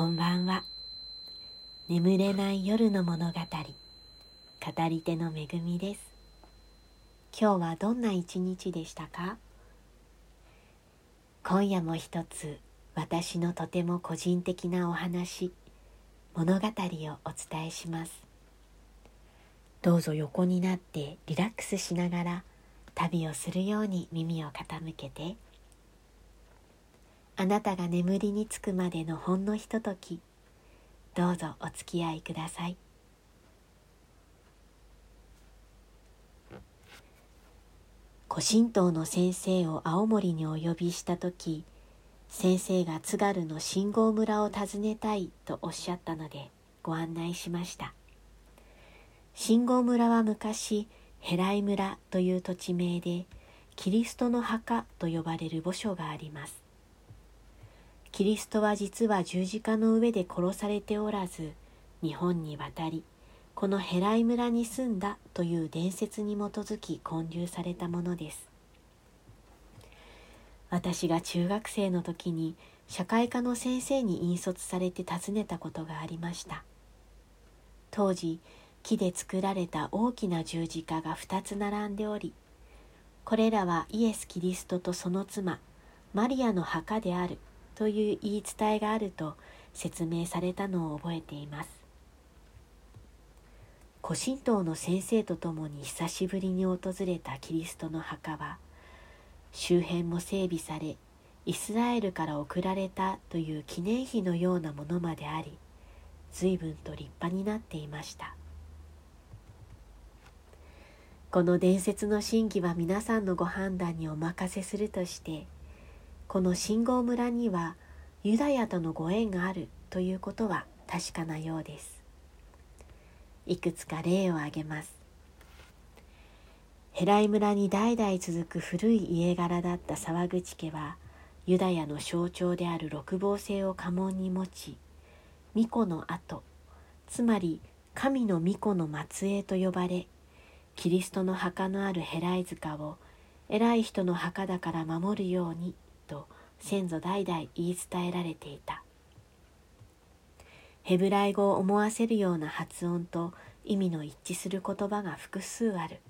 こんばんは。眠れない夜の物語。語り手のめぐみです。今日はどんな一日でしたか？今夜も一つ私のとても個人的なお話物語をお伝えします。どうぞ横になってリラックスしながら旅をするように耳を傾けてあなたが眠りにつくまでのほんのひとときどうぞお付き合いください。古神道の先生を青森にお呼びした時先生が津軽の信号村を訪ねたいとおっしゃったのでご案内しました。信号村は昔ヘライ村という土地名でキリストの墓と呼ばれる墓所があります。キリストは実は十字架の上で殺されておらず日本に渡りこのヘライ村に住んだという伝説に基づき建立されたものです。私が中学生の時に社会科の先生に引率されて訪ねたことがありました。当時木で作られた大きな十字架が2つ並んでおりこれらはイエス・キリストとその妻マリアの墓である。という言い伝えがあると説明されたのを覚えています。古神道の先生と共に久しぶりに訪れたキリストの墓は周辺も整備されイスラエルから送られたという記念碑のようなものまであり随分と立派になっていました。この伝説の真偽は皆さんのご判断にお任せするとしてこの信号村にはユダヤとのご縁があるということは確かなようです。いくつか例を挙げます。ヘライ村に代々続く古い家柄だった沢口家はユダヤの象徴である六芒星を家紋に持ち巫女の後つまり神の巫女の末裔と呼ばれキリストの墓のあるヘライ塚を偉い人の墓だから守るようにと先祖代々言い伝えられていた。ヘブライ語を思わせるような発音と意味の一致する言葉が複数ある。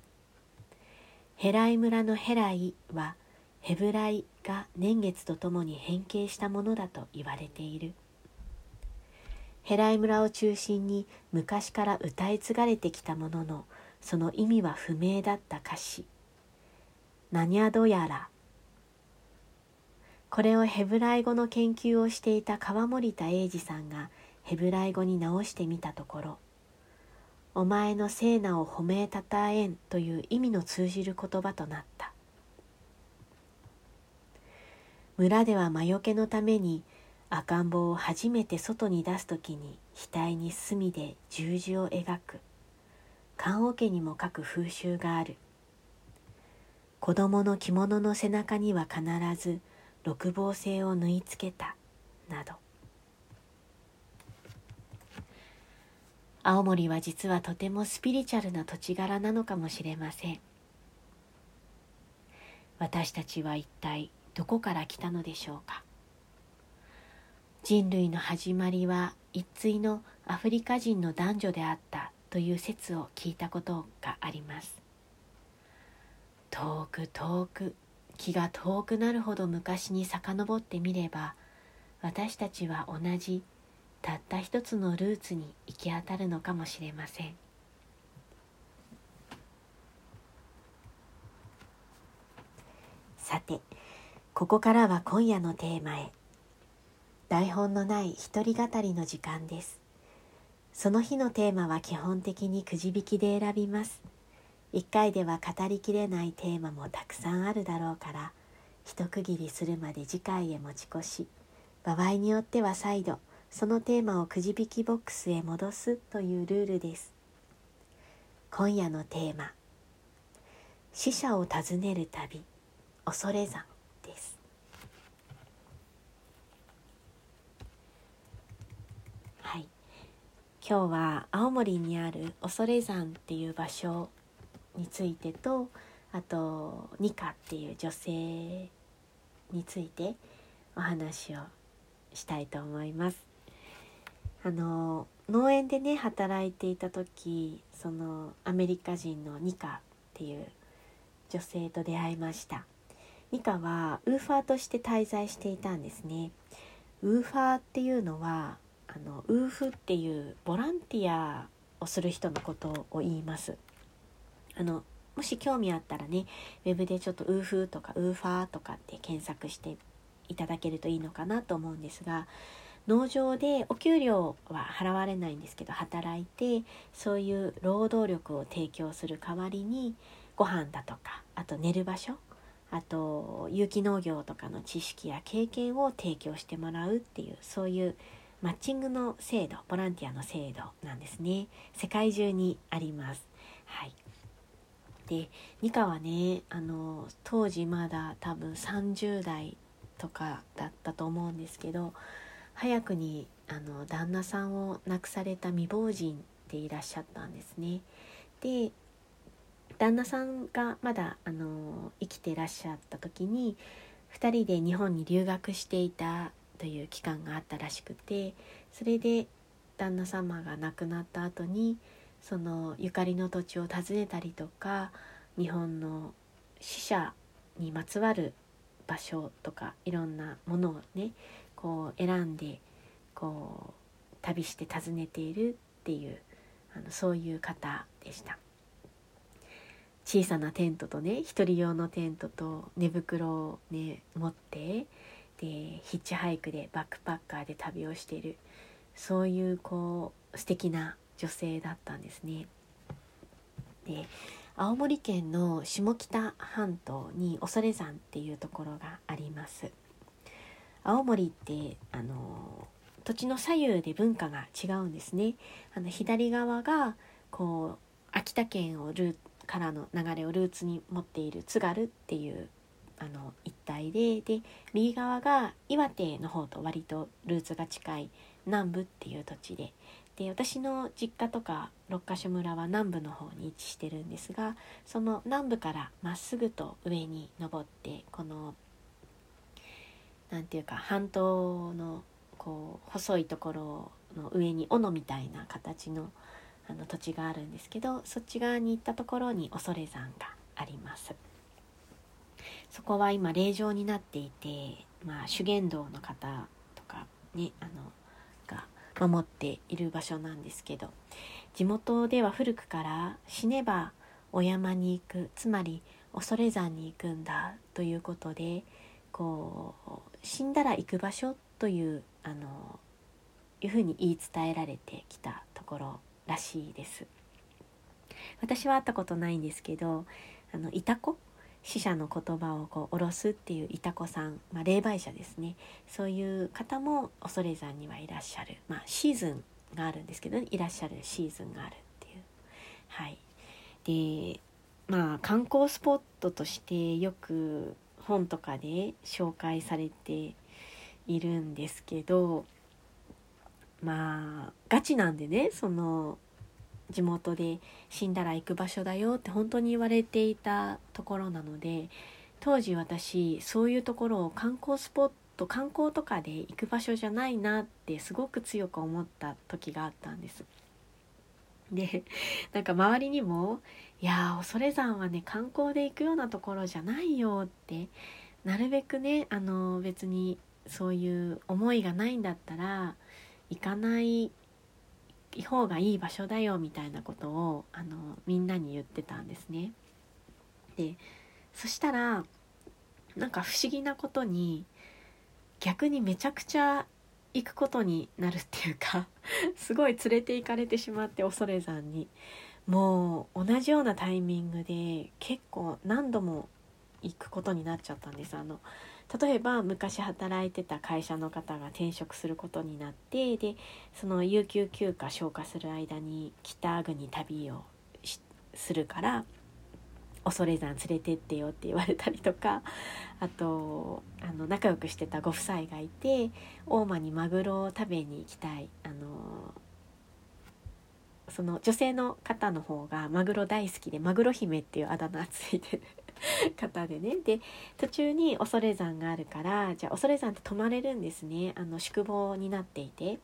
ヘライ村のヘライはヘブライが年月とともに変形したものだと言われている。ヘライ村を中心に昔から歌い継がれてきたもののその意味は不明だった歌詞「ナニャドヤラ」これをヘブライ語の研究をしていた川森田英二さんがヘブライ語に直してみたところ「お前の聖なを褒めたたえん」という意味の通じる言葉となった。村では魔除けのために赤ん坊を初めて外に出す時に額に墨で十字を描く。棺桶にも書く風習がある。子供の着物の背中には必ず六芒星を縫い付けたなど。青森は実はとてもスピリチュアルな土地柄なのかもしれません。私たちは一体どこから来たのでしょうか。人類の始まりは一対のアフリカ人の男女であったという説を聞いたことがあります。遠く遠く気が遠くなるほど昔に遡ってみれば私たちは同じたった一つのルーツに行き当たるのかもしれません。さてここからは今夜のテーマへ。台本のない一人語りの時間です。その日のテーマは基本的にくじ引きで選びます。一回では語りきれないテーマもたくさんあるだろうから一区切りするまで次回へ持ち越し場合によっては再度そのテーマをくじ引きボックスへ戻すというルールです。今夜のテーマ「死者を訪ねる旅恐山」です。はい。今日は青森にある恐山っていう場所についてとあとニカっていう女性についてお話をしたいと思います。あの農園でね働いていた時そのアメリカ人のニカっていう女性と出会いました。ニカはウーファーとして滞在していたんですね。ウーファーっていうのはあのウーフっていうボランティアをする人のことを言います。あのもし興味あったらねウェブでちょっとウーフーとかウーファーとかって検索していただけるといいのかなと思うんですが農場でお給料は払われないんですけど働いてそういう労働力を提供する代わりにご飯だとかあと寝る場所あと有機農業とかの知識や経験を提供してもらうっていうそういうマッチングの制度ボランティアの制度なんですね。世界中にあります。はい。でニカはねあの当時まだ多分30代とかだったと思うんですけど早くにあの旦那さんを亡くされた未亡人でいらっしゃったんですね。で旦那さんがまだあの生きてらっしゃった時に2人で日本に留学していたという期間があったらしくてそれで旦那様が亡くなった後にそのゆかりの土地を訪ねたりとか日本の死者にまつわる場所とかいろんなものをねこう選んでこう旅して訪ねているっていうあのそういう方でした。小さなテントとね一人用のテントと寝袋をね持ってでヒッチハイクでバックパッカーで旅をしているそういうこう素敵な女性だったんですね。で青森県の下北半島に恐山っていうところがあります。青森ってあの土地の左右で文化が違うんですね。あの左側がこう秋田県をルーからの流れをルーツに持っている津軽っていうあの一帯でで右側が岩手の方と割とルーツが近い南部っていう土地でで私の実家とか六ヶ所村は南部の方に位置してるんですがその南部からまっすぐと上に登ってこの何て言うか半島のこう細いところの上に斧みたいな形のあの土地があるんですけどそっち側に行ったところに恐山があります。そこは今霊場になっていて、まあ、修験道の方とかねあの守っている場所なんですけど地元では古くから死ねばお山に行くつまり恐山に行くんだということでこう死んだら行く場所というあのいうふうに言い伝えられてきたところらしいです。私は会ったことないんですけどあのイタコ死者の言葉をこう下ろすっていういた子さん、まあ、霊媒者ですね。そういう方も恐山にはいらっしゃる、まあ、シーズンがあるんですけど、ね、いらっしゃるシーズンがあるっていう。はい、でまあ観光スポットとしてよく本とかで紹介されているんですけどまあガチなんでねその地元で死んだら行く場所だよって本当に言われていたところなので当時私そういうところを観光スポット観光とかで行く場所じゃないなってすごく強く思った時があったんです。でなんか周りにも「いや恐山はね観光で行くようなところじゃないよ」ってなるべくねあの別にそういう思いがないんだったら行かない方がいい場所だよみたいなことをあのみんなに言ってたんですね。でそしたらなんか不思議なことに逆にめちゃくちゃ行くことになるっていうかすごい連れて行かれてしまって恐山にもう同じようなタイミングで結構何度も行くことになっちゃったんですあの例えば昔働いてた会社の方が転職することになってでその有給休暇消化する間に北国旅をするから恐山連れてってよって言われたりとか あとあの仲良くしてたご夫妻がいて大間にマグロを食べに行きたい。あのその女性の方の方がマグロ大好きでマグロ姫っていうあだ名ついてる。方でね。で途中に恐山があるからじゃあ恐山って泊まれるんですね。あの宿坊になっていて。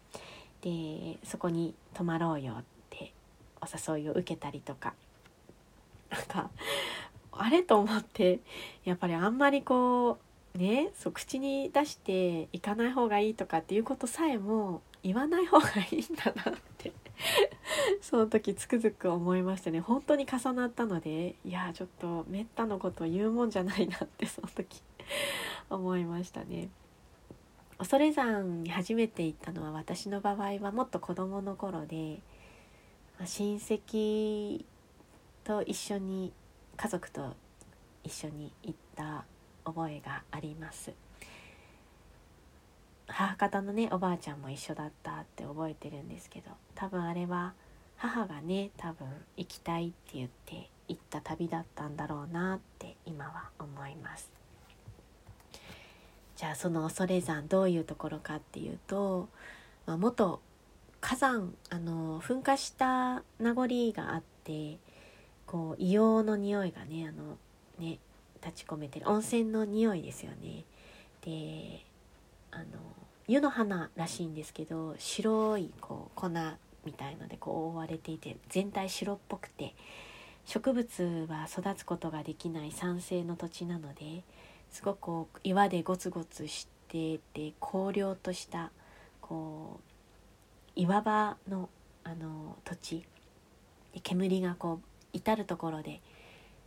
でそこに泊まろうよってお誘いを受けたりとか。なんかあれと思ってやっぱりあんまりこうねそう口に出して行かない方がいいとかっていうことさえも言わない方がいいんだなって。その時つくづく思いましたね本当に重なったのでいやちょっとめったのこと言うもんじゃないなってその時思いましたね。恐山に初めて行ったのは私の場合はもっと子どもの頃で、ま、親戚と一緒に家族と一緒に行った覚えがあります母方のねおばあちゃんも一緒だったって覚えてるんですけど多分あれは母がね多分行きたいって言って行った旅だったんだろうなって今は思いますじゃあその恐山どういうところかっていうと、まあ、元火山あの噴火した名残があってこう硫黄の匂いがねあのね立ち込めてる温泉の匂いですよね。であの湯の花らしいんですけど白いこう粉みたいのでこう覆われていて全体白っぽくて植物は育つことができない酸性の土地なのですごくこう岩でゴツゴツしてて荒涼としたこう岩場のあの土地で煙がこう至る所で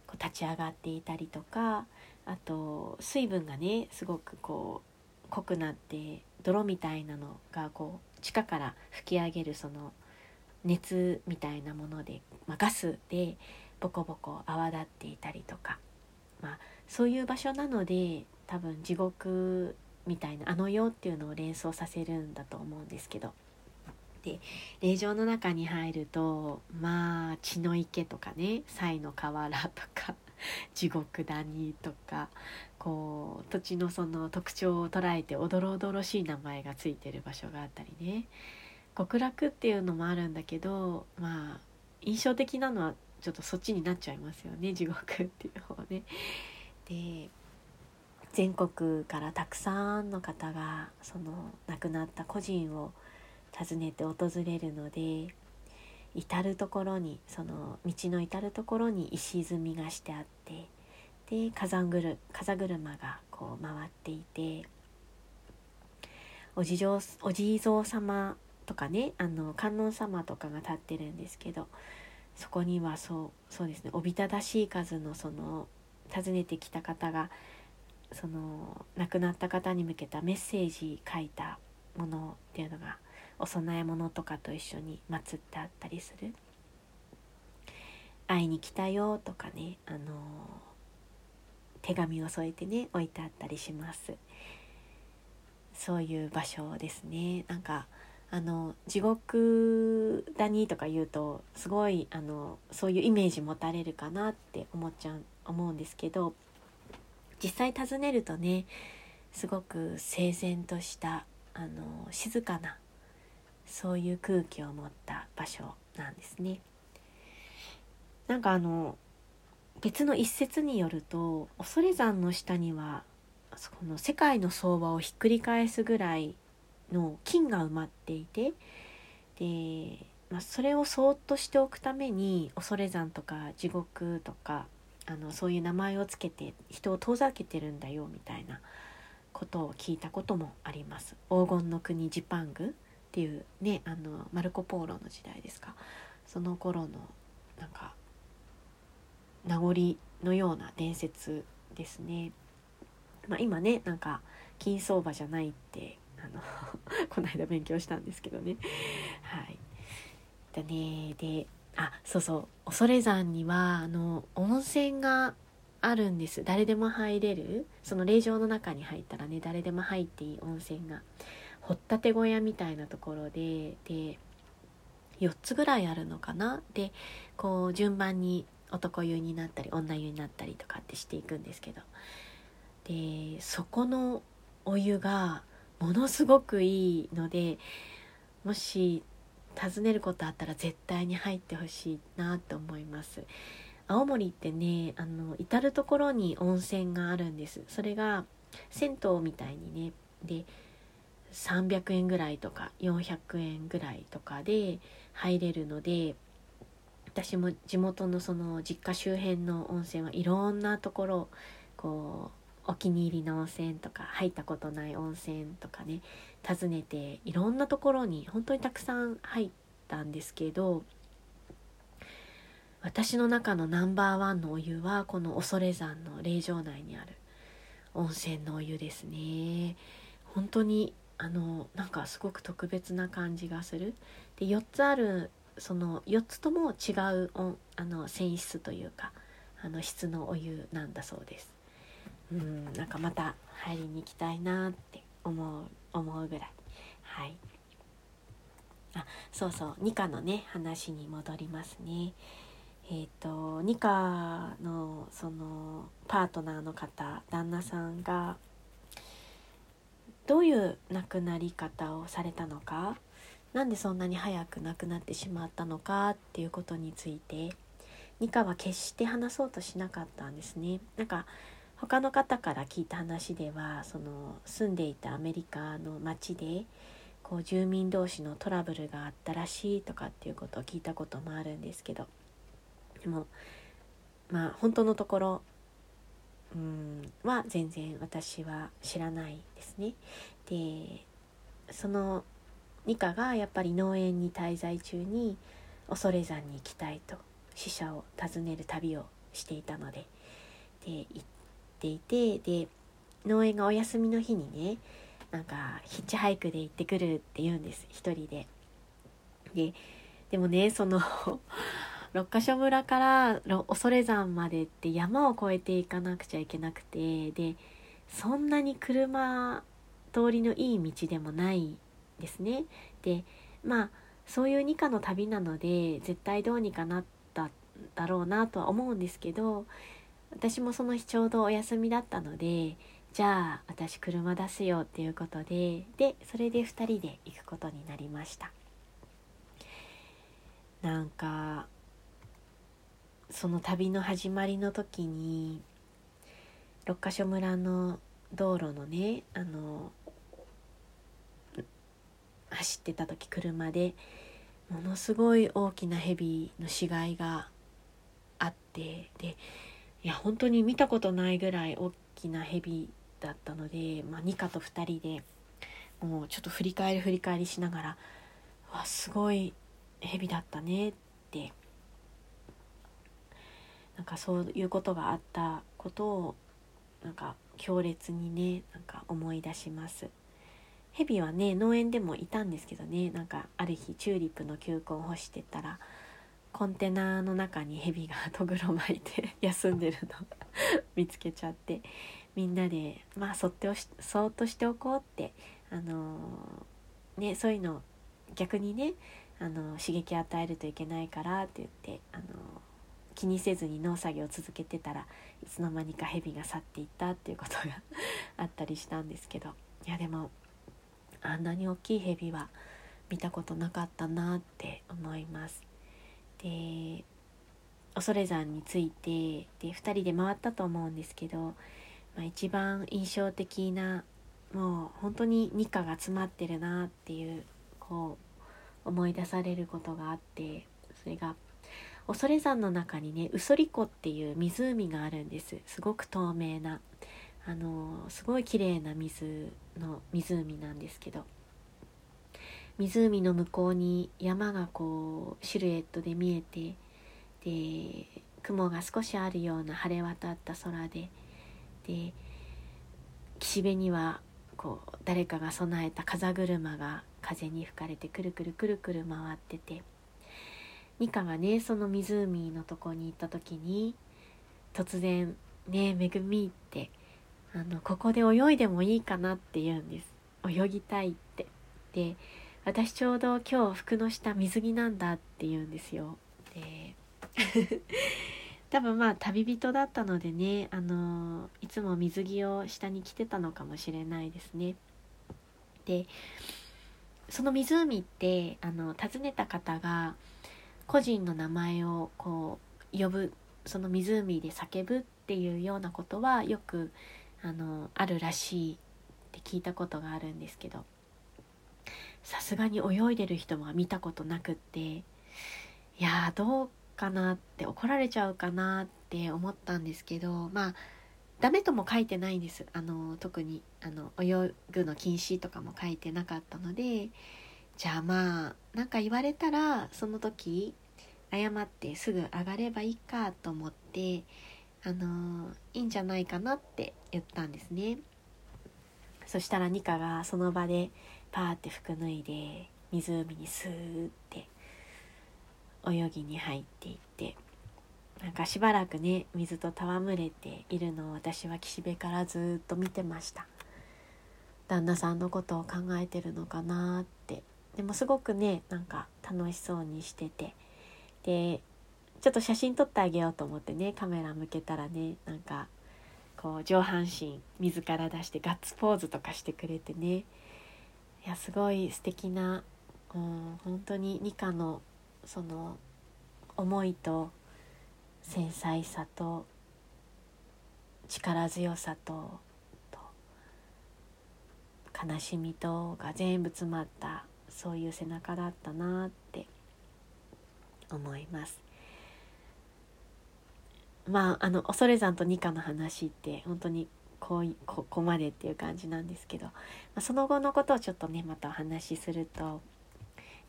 こう立ち上がっていたりとかあと水分がねすごくこう濃くなって泥みたいなのがこう地下から吹き上げるその熱みたいなもので、まあ、ガスでボコボコ泡立っていたりとか、まあ、そういう場所なので多分地獄みたいなあの世っていうのを連想させるんだと思うんですけど。で霊場の中に入るとまあ血の池とかね才の河原とか。地獄谷とかこう土地のその特徴を捉えておどろおどろしい名前がついてる場所があったりね極楽っていうのもあるんだけどまあ印象的なのはちょっとそっちになっちゃいますよね地獄っていう方ね。で全国からたくさんの方がその亡くなった個人を訪ねて訪れるので至る所にその道の至る所に石積みがしてあってで火山ぐる風車がこう回っていてお地蔵お地蔵様とかねあの観音様とかが立ってるんですけどそこにはそうそうですねおびただしい数のその訪ねてきた方がその亡くなった方に向けたメッセージ書いたものっていうのがお供え物とかと一緒に祀ってあったりする「会いに来たよ」とかねあの手紙を添えてね置いてあったりします。そういう場所ですね。なんかあの地獄谷とか言うとすごいあのそういうイメージ持たれるかなって思っちゃう思うんですけど実際訪ねるとねすごく整然としたあの静かなそういう空気を持った場所なんですね。なんかあの別の一説によると恐山の下にはその世界の相場をひっくり返すぐらいの金が埋まっていてで、まあ、それをそっとしておくために恐山とか地獄とかあのそういう名前をつけて人を遠ざけてるんだよみたいなことを聞いたこともあります。黄金の国ジパングっていうねあのマルコ・ポーロの時代ですか。その頃のなんか名残のような伝説ですね。まあ、今ねなんか金相場じゃないってあの この間勉強したんですけどね。はい、だね。であそうそう。恐山にはあの温泉があるんです。誰でも入れる。その霊場の中に入ったらね誰でも入っていい温泉が掘ったて小屋みたいなところでで4つぐらいあるのかな？でこう順番に男湯になったり女湯になったりとかってしていくんですけど。でそこのお湯がものすごくいいのでもし訪ねることあったら絶対に入ってほしいなと思います。青森ってねあの至る所に温泉があるんです。それが銭湯みたいにね。で300円ぐらいとか400円ぐらいとかで入れるので私も地元のその実家周辺の温泉はいろんなところこうお気に入りの温泉とか入ったことない温泉とかね訪ねていろんなところに本当にたくさん入ったんですけど私の中のナンバーワンのお湯はこの恐山の霊場内にある温泉のお湯ですね。本当にあのなんかすごく特別な感じがする。で4つあるその4つとも違うあの泉質というかあの質のお湯なんだそうです。うんなんかまた入りに行きたいなって思う思うぐらい。はい。あそうそうニカのね話に戻りますね。えっ、ー、とニカのそのパートナーの方旦那さんがどういう亡くなり方をされたのか？なんでそんなに早く亡くなってしまったのかっていうことについて。ニカは決して話そうとしなかったんですね。なんか他の方から聞いた話ではその住んでいたアメリカの町でこう住民同士のトラブルがあったらしいとかっていうことを聞いたこともあるんですけど。でもまあ本当のところうんは全然私は知らないですね。でそのニカがやっぱり農園に滞在中に恐山に行きたいと死者を訪ねる旅をしていたのでで行っていてで農園がお休みの日にねなんかヒッチハイクで行ってくるって言うんです一人で。ででもねその六ヶ所村から恐山までって山を越えていかなくちゃいけなくてでそんなに車通りのいい道でもないですね。でまあそういう二課の旅なので絶対どうにかなっただろうなとは思うんですけど私もその日ちょうどお休みだったのでじゃあ私車出すよっていうことででそれで2人で行くことになりましたなんかその旅の始まりの時に六ヶ所村の道路のねあの走ってた時車でものすごい大きな蛇の死骸があってでいや本当に見たことないぐらい大きな蛇だったので、まあ、ニカと2人でもうちょっと振り返り振り返りしながら「わすごい蛇だったね」ってなんかそういうことがあったことをなんか強烈にねなんか思い出します。ヘビはね農園でもいたんですけどねなんかある日チューリップの球根を干してたらコンテナの中にヘビがとぐろ巻いて 休んでるの 見つけちゃってみんなでまあそっておしそっとしておこうってあのー、ねそういうの逆にねあの刺激与えるといけないからって言ってあの気にせずに農作業を続けてたらいつの間にかヘビが去っていったっていうことがあったりしたんですけどいやでもあんなに大きいヘビは見たことなかったなって思います。で恐山についてで2人で回ったと思うんですけど、まあ、一番印象的なもう本当にニカが詰まってるなっていうこう思い出されることがあってそれが恐山の中にねウソリ湖っていう湖があるんです。すごく透明な。あのすごい綺麗な水の湖なんですけど。湖の向こうに山がこうシルエットで見えてで雲が少しあるような晴れ渡った空でで岸辺にはこう誰かが備えた風車が風に吹かれてくるくるくるくる回ってて。ニカがねその湖のとこに行った時に突然「ねえめぐみ」ってあの「ここで泳いでもいいかな」って言うんです泳ぎたいってで私ちょうど今日服の下水着なんだって言うんですよ。で 多分まあ旅人だったのでね、あのいつも水着を下に着てたのかもしれないですね。でその湖ってあの訪ねた方が個人の名前をこう呼ぶその湖で叫ぶっていうようなことはよくあのあるらしいって聞いたことがあるんですけどさすがに泳いでる人は見たことなくっていやどうかなって怒られちゃうかなって思ったんですけどまあダメとも書いてないんです。あの特にあの泳ぐの禁止とかも書いてなかったのでじゃあまあ何か言われたらその時謝ってすぐ上がればいいかと思ってあのいいんじゃないかなって言ったんですね。そしたらニカがその場でパーって服脱いで湖にスーって泳ぎに入っていってなんかしばらくね水と戯れているのを私は岸辺からずっと見てました。旦那さんのことを考えてるのかなってでもすごくねなんか楽しそうにしてて。でちょっと写真撮ってあげようと思ってねカメラ向けたらねなんかこう上半身水から出してガッツポーズとかしてくれてね。いやすごい素敵なうん本当にニカのその思いと繊細さと力強さと悲しみとが全部詰まったそういう背中だったなって思います。まああの恐山と二課の話って本当にこうここまでっていう感じなんですけど、まあ、その後のことをちょっとねまたお話しすると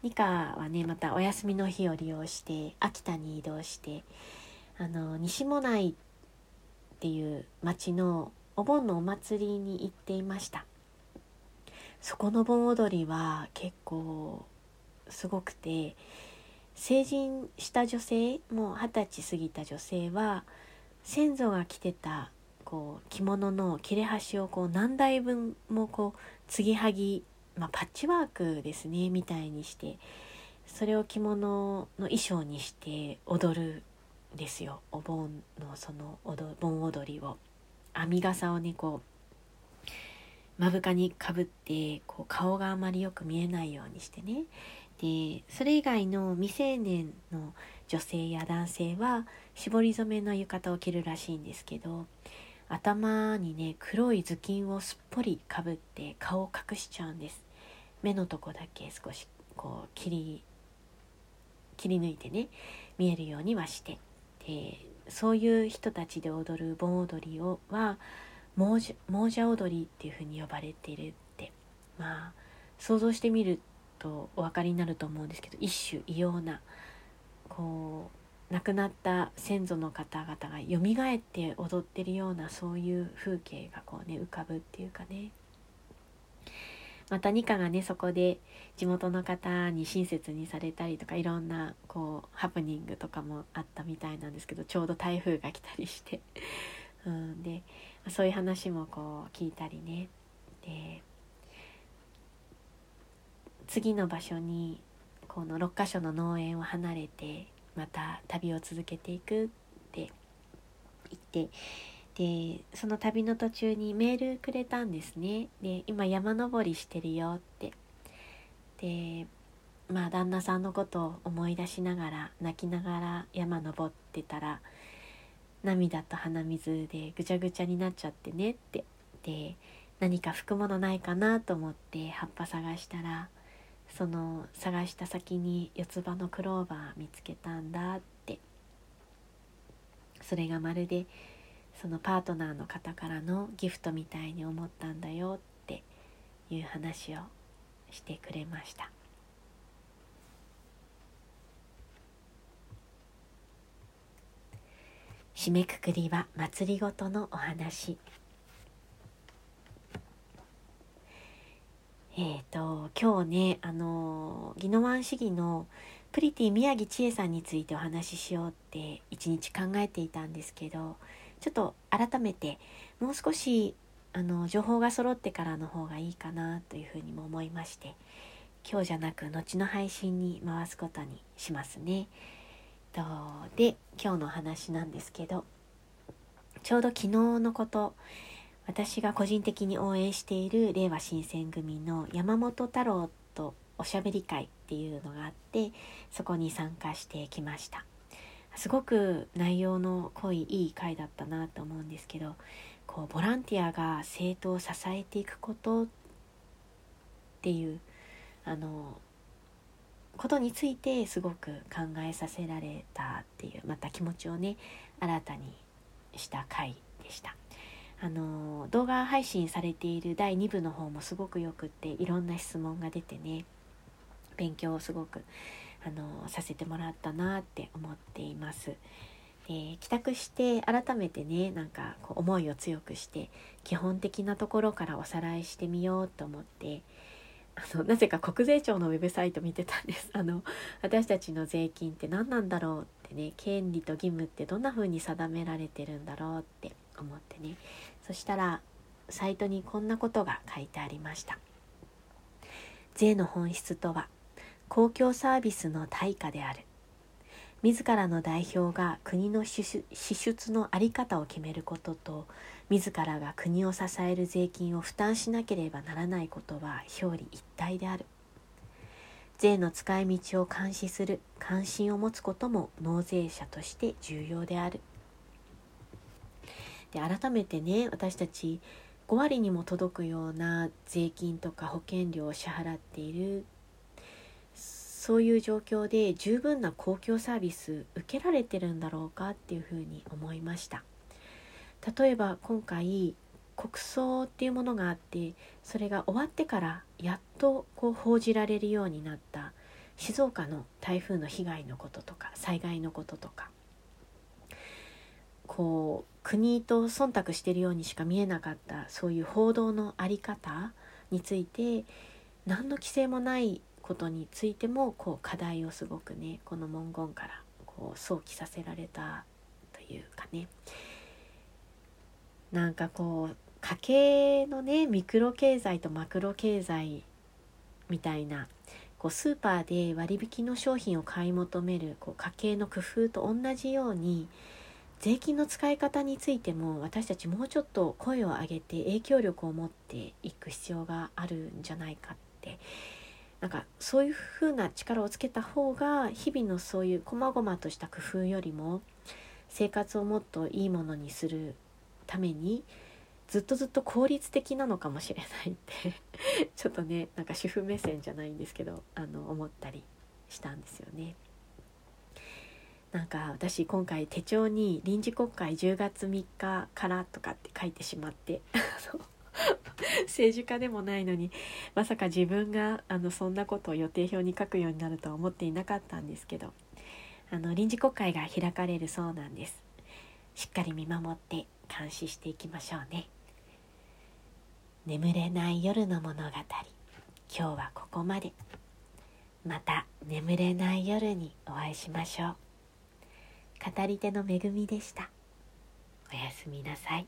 二課はねまたお休みの日を利用して秋田に移動してあの西も内っていう町のお盆のお祭りに行っていましたそこの盆踊りは結構すごくて成人した女性もう二十歳過ぎた女性は先祖が着てたこう着物の切れ端をこう何台分もこう継ぎはぎ、まあ、パッチワークですねみたいにしてそれを着物の衣装にして踊るんですよ。お盆のその盆踊りを。編み笠をねこう目深にかぶってこう顔があまりよく見えないようにしてね。でそれ以外の未成年の女性や男性は絞り染めの浴衣を着るらしいんですけど頭にね黒い頭巾をすっぽりかぶって顔を隠しちゃうんです。目のとこだけ少しこう切り切り抜いてね見えるようにはして。でそういう人たちで踊る盆踊りをは亡者踊りっていうふうに呼ばれているって。まあ想像してみるとお分かりになると思うんですけど一種異様なこう亡くなった先祖の方々がよみがえって踊ってるようなそういう風景がこうね浮かぶっていうかね。またニカがねそこで地元の方に親切にされたりとかいろんなこうハプニングとかもあったみたいなんですけどちょうど台風が来たりして。うん、でそういう話もこう聞いたりね。で次の場所にこの6か所の農園を離れてまた旅を続けていくって言ってでその旅の途中にメールくれたんですね。で今山登りしてるよって。でまあ旦那さんのことを思い出しながら泣きながら山登ってたら涙と鼻水でぐちゃぐちゃになっちゃってねって。で何か拭くものないかなと思って葉っぱ探したらその探した先に四つ葉のクローバー見つけたんだって。それがまるでそのパートナーの方からのギフトみたいに思ったんだよっていう話をしてくれました。締めくくりは祭りごとのお話えっ、ー、と今日ねあの宜野湾市議のプリティ宮城千恵さんについてお話ししようって一日考えていたんですけどちょっと改めてもう少しあの情報が揃ってからの方がいいかなというふうにも思いまして今日じゃなく後の配信に回すことにしますね。とで今日の話なんですけどちょうど昨日のこと私が個人的に応援している令和新選組の山本太郎とおしゃべり会っていうのがあってそこに参加してきました。すごく内容の濃いいい回だったなと思うんですけどこうボランティアが政党を支えていくことっていうあのことについてすごく考えさせられたっていうまた気持ちをね新たにした回でした。あの動画配信されている第2部の方もすごくよくっていろんな質問が出てね勉強をすごくあのさせてもらったなって思っています。で帰宅して改めてねなんかこう思いを強くして基本的なところからおさらいしてみようと思ってあのなぜか国税庁のウェブサイト見てたんです。あの私たちの税金って何なんだろうってね権利と義務ってどんな風に定められてるんだろうって思ってね。そしたらサイトにこんなことが書いてありました。税の本質とは公共サービスの対価である。自らの代表が国の支出の在り方を決めることと自らが国を支える税金を負担しなければならないことは表裏一体である。税の使い道を監視する関心を持つことも納税者として重要である。で改めてね私たち5割にも届くような税金とか保険料を支払っているそういう状況で十分な公共サービス受けられてるんだろうかっていうふうに思いました。例えば今回国葬っていうものがあってそれが終わってからやっとこう報じられるようになった静岡の台風の被害のこととか災害のこととか。こう国と忖度してるようにしか見えなかったそういう報道の在り方について何の規制もないことについてもこう課題をすごくねこの文言からこう想起させられたというかね。なんかこう家計のねミクロ経済とマクロ経済みたいなこうスーパーで割引の商品を買い求めるこう家計の工夫と同じように税金の使い方についても私たちもうちょっと声を上げて影響力を持っていく必要があるんじゃないかって。なんかそういう風な力をつけた方が日々のそういう細々とした工夫よりも生活をもっといいものにするためにずっとずっと効率的なのかもしれないって ちょっとねなんか主婦目線じゃないんですけどあの思ったりしたんですよね。なんか私今回手帳に臨時国会10月3日からとかって書いてしまって 政治家でもないのにまさか自分があのそんなことを予定表に書くようになるとは思っていなかったんですけどあの臨時国会が開かれるそうなんですしっかり見守って監視していきましょうね。眠れない夜の物語。今日はここまで。また眠れない夜にお会いしましょう。語り手の恵みでした。おやすみなさい。